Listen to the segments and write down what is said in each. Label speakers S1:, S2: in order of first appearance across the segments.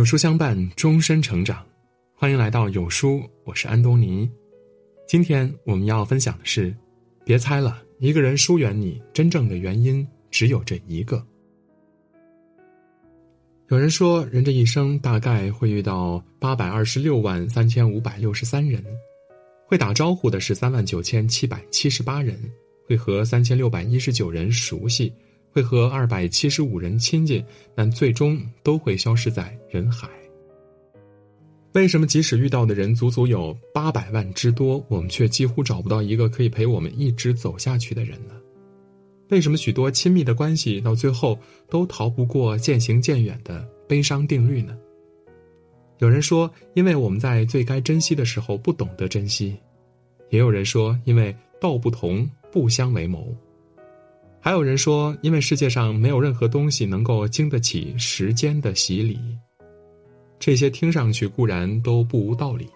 S1: 有书相伴，终身成长。欢迎来到有书，我是安东尼。今天我们要分享的是：别猜了，一个人疏远你，真正的原因只有这一个。有人说，人这一生大概会遇到八百二十六万三千五百六十三人，会打招呼的是三万九千七百七十八人，会和三千六百一十九人熟悉。会和二百七十五人亲近，但最终都会消失在人海。为什么即使遇到的人足足有八百万之多，我们却几乎找不到一个可以陪我们一直走下去的人呢？为什么许多亲密的关系到最后都逃不过渐行渐远的悲伤定律呢？有人说，因为我们在最该珍惜的时候不懂得珍惜；也有人说，因为道不同不相为谋。还有人说，因为世界上没有任何东西能够经得起时间的洗礼。这些听上去固然都不无道理，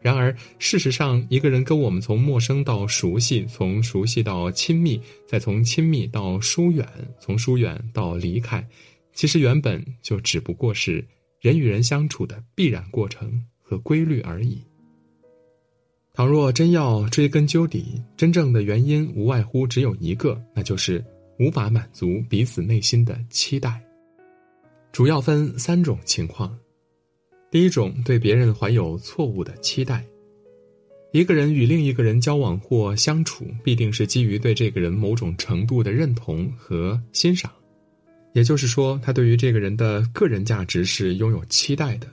S1: 然而事实上，一个人跟我们从陌生到熟悉，从熟悉到亲密，再从亲密到疏远，从疏远到离开，其实原本就只不过是人与人相处的必然过程和规律而已。倘若真要追根究底，真正的原因无外乎只有一个，那就是无法满足彼此内心的期待。主要分三种情况：第一种，对别人怀有错误的期待。一个人与另一个人交往或相处，必定是基于对这个人某种程度的认同和欣赏，也就是说，他对于这个人的个人价值是拥有期待的。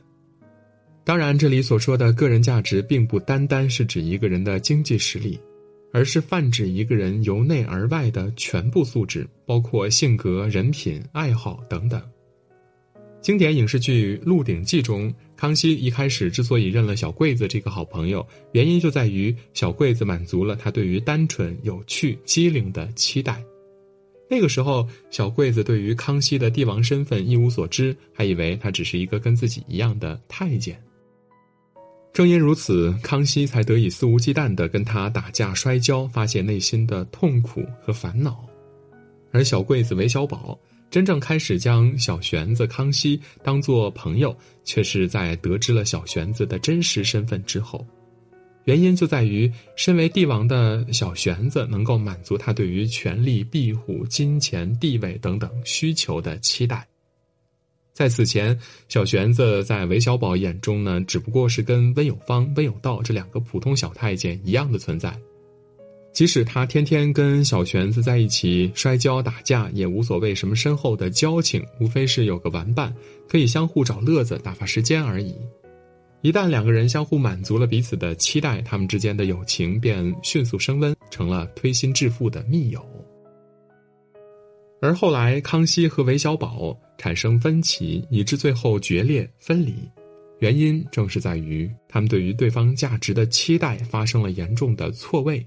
S1: 当然，这里所说的个人价值，并不单单是指一个人的经济实力，而是泛指一个人由内而外的全部素质，包括性格、人品、爱好等等。经典影视剧《鹿鼎记》中，康熙一开始之所以认了小桂子这个好朋友，原因就在于小桂子满足了他对于单纯、有趣、机灵的期待。那个时候，小桂子对于康熙的帝王身份一无所知，还以为他只是一个跟自己一样的太监。正因如此，康熙才得以肆无忌惮地跟他打架摔跤，发泄内心的痛苦和烦恼。而小桂子韦小宝真正开始将小玄子康熙当作朋友，却是在得知了小玄子的真实身份之后。原因就在于，身为帝王的小玄子能够满足他对于权力、庇护、金钱、地位等等需求的期待。在此前，小玄子在韦小宝眼中呢，只不过是跟温有方、温有道这两个普通小太监一样的存在。即使他天天跟小玄子在一起摔跤打架，也无所谓什么深厚的交情，无非是有个玩伴，可以相互找乐子、打发时间而已。一旦两个人相互满足了彼此的期待，他们之间的友情便迅速升温，成了推心置腹的密友。而后来，康熙和韦小宝产生分歧，以致最后决裂分离，原因正是在于他们对于对方价值的期待发生了严重的错位。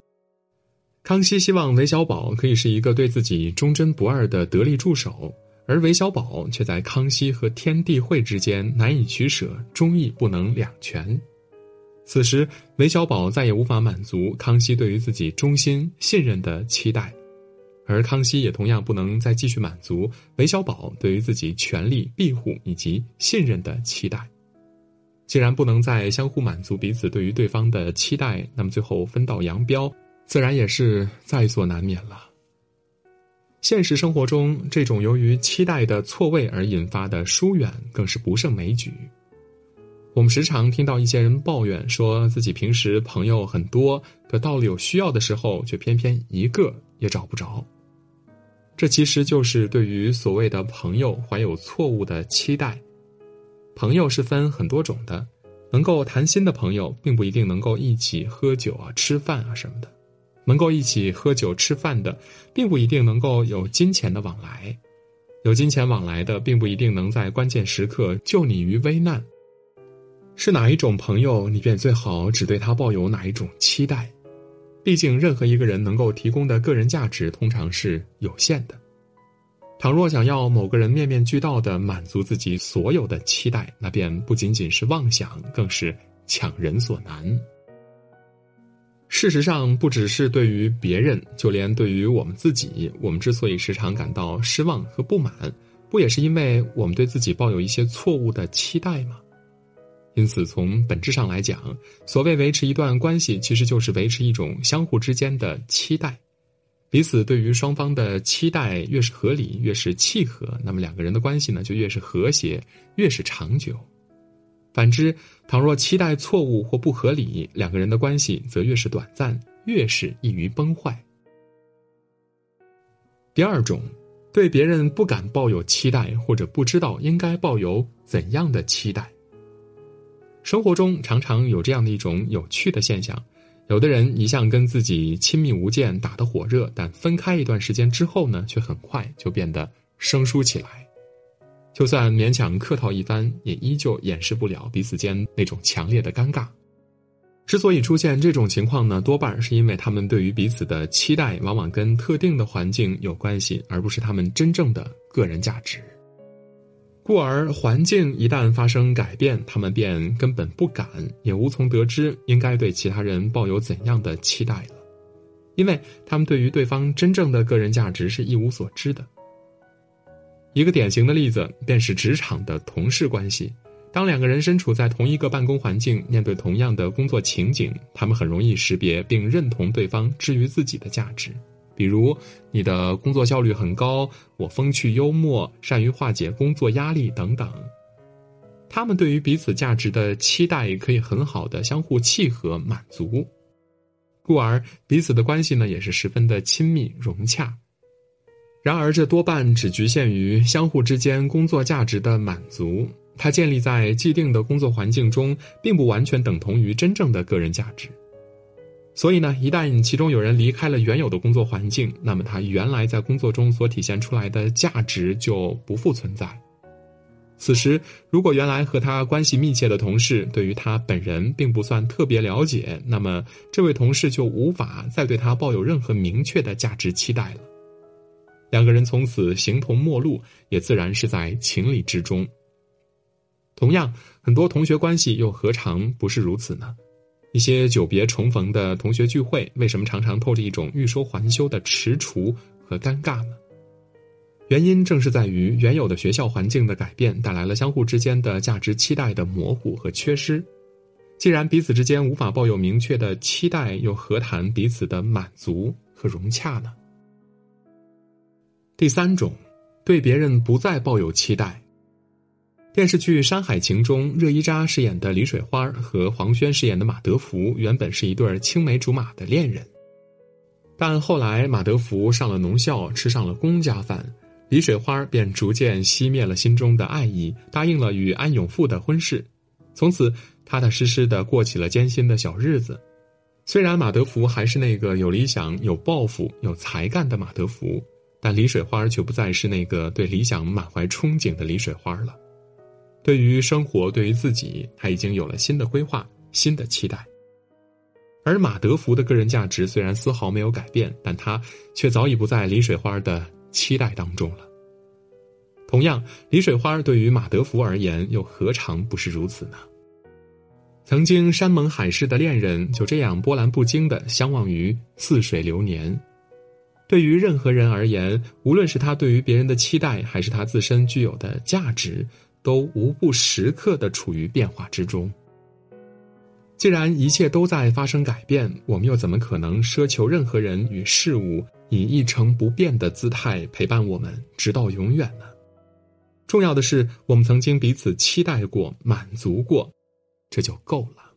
S1: 康熙希望韦小宝可以是一个对自己忠贞不二的得力助手，而韦小宝却在康熙和天地会之间难以取舍，忠义不能两全。此时，韦小宝再也无法满足康熙对于自己忠心信任的期待。而康熙也同样不能再继续满足韦小宝对于自己权力庇护以及信任的期待。既然不能再相互满足彼此对于对方的期待，那么最后分道扬镳，自然也是在所难免了。现实生活中，这种由于期待的错位而引发的疏远，更是不胜枚举。我们时常听到一些人抱怨，说自己平时朋友很多，可到了有需要的时候，却偏偏一个也找不着。这其实就是对于所谓的朋友怀有错误的期待。朋友是分很多种的，能够谈心的朋友，并不一定能够一起喝酒啊、吃饭啊什么的；能够一起喝酒吃饭的，并不一定能够有金钱的往来；有金钱往来的，并不一定能在关键时刻救你于危难。是哪一种朋友，你便最好只对他抱有哪一种期待。毕竟，任何一个人能够提供的个人价值通常是有限的。倘若想要某个人面面俱到的满足自己所有的期待，那便不仅仅是妄想，更是强人所难。事实上，不只是对于别人，就连对于我们自己，我们之所以时常感到失望和不满，不也是因为我们对自己抱有一些错误的期待吗？因此，从本质上来讲，所谓维持一段关系，其实就是维持一种相互之间的期待。彼此对于双方的期待越是合理，越是契合，那么两个人的关系呢，就越是和谐，越是长久。反之，倘若期待错误或不合理，两个人的关系则越是短暂，越是易于崩坏。第二种，对别人不敢抱有期待，或者不知道应该抱有怎样的期待。生活中常常有这样的一种有趣的现象。有的人一向跟自己亲密无间，打得火热，但分开一段时间之后呢，却很快就变得生疏起来。就算勉强客套一番，也依旧掩饰不了彼此间那种强烈的尴尬。之所以出现这种情况呢，多半是因为他们对于彼此的期待，往往跟特定的环境有关系，而不是他们真正的个人价值。故而，环境一旦发生改变，他们便根本不敢，也无从得知应该对其他人抱有怎样的期待了，因为他们对于对方真正的个人价值是一无所知的。一个典型的例子便是职场的同事关系，当两个人身处在同一个办公环境，面对同样的工作情景，他们很容易识别并认同对方至于自己的价值。比如，你的工作效率很高，我风趣幽默，善于化解工作压力等等。他们对于彼此价值的期待可以很好的相互契合满足，故而彼此的关系呢也是十分的亲密融洽。然而，这多半只局限于相互之间工作价值的满足，它建立在既定的工作环境中，并不完全等同于真正的个人价值。所以呢，一旦其中有人离开了原有的工作环境，那么他原来在工作中所体现出来的价值就不复存在。此时，如果原来和他关系密切的同事对于他本人并不算特别了解，那么这位同事就无法再对他抱有任何明确的价值期待了。两个人从此形同陌路，也自然是在情理之中。同样，很多同学关系又何尝不是如此呢？一些久别重逢的同学聚会，为什么常常透着一种欲说还休的踟蹰和尴尬呢？原因正是在于原有的学校环境的改变，带来了相互之间的价值期待的模糊和缺失。既然彼此之间无法抱有明确的期待，又何谈彼此的满足和融洽呢？第三种，对别人不再抱有期待。电视剧《山海情》中，热依扎饰演的李水花和黄轩饰演的马德福原本是一对青梅竹马的恋人，但后来马德福上了农校，吃上了公家饭，李水花便逐渐熄灭了心中的爱意，答应了与安永富的婚事，从此踏踏实实的过起了艰辛的小日子。虽然马德福还是那个有理想、有抱负、有才干的马德福，但李水花却不再是那个对理想满怀憧憬的李水花了。对于生活，对于自己，他已经有了新的规划、新的期待。而马德福的个人价值虽然丝毫没有改变，但他却早已不在李水花的期待当中了。同样，李水花对于马德福而言，又何尝不是如此呢？曾经山盟海誓的恋人，就这样波澜不惊的相忘于似水流年。对于任何人而言，无论是他对于别人的期待，还是他自身具有的价值。都无不时刻的处于变化之中。既然一切都在发生改变，我们又怎么可能奢求任何人与事物以一成不变的姿态陪伴我们直到永远呢？重要的是，我们曾经彼此期待过、满足过，这就够了。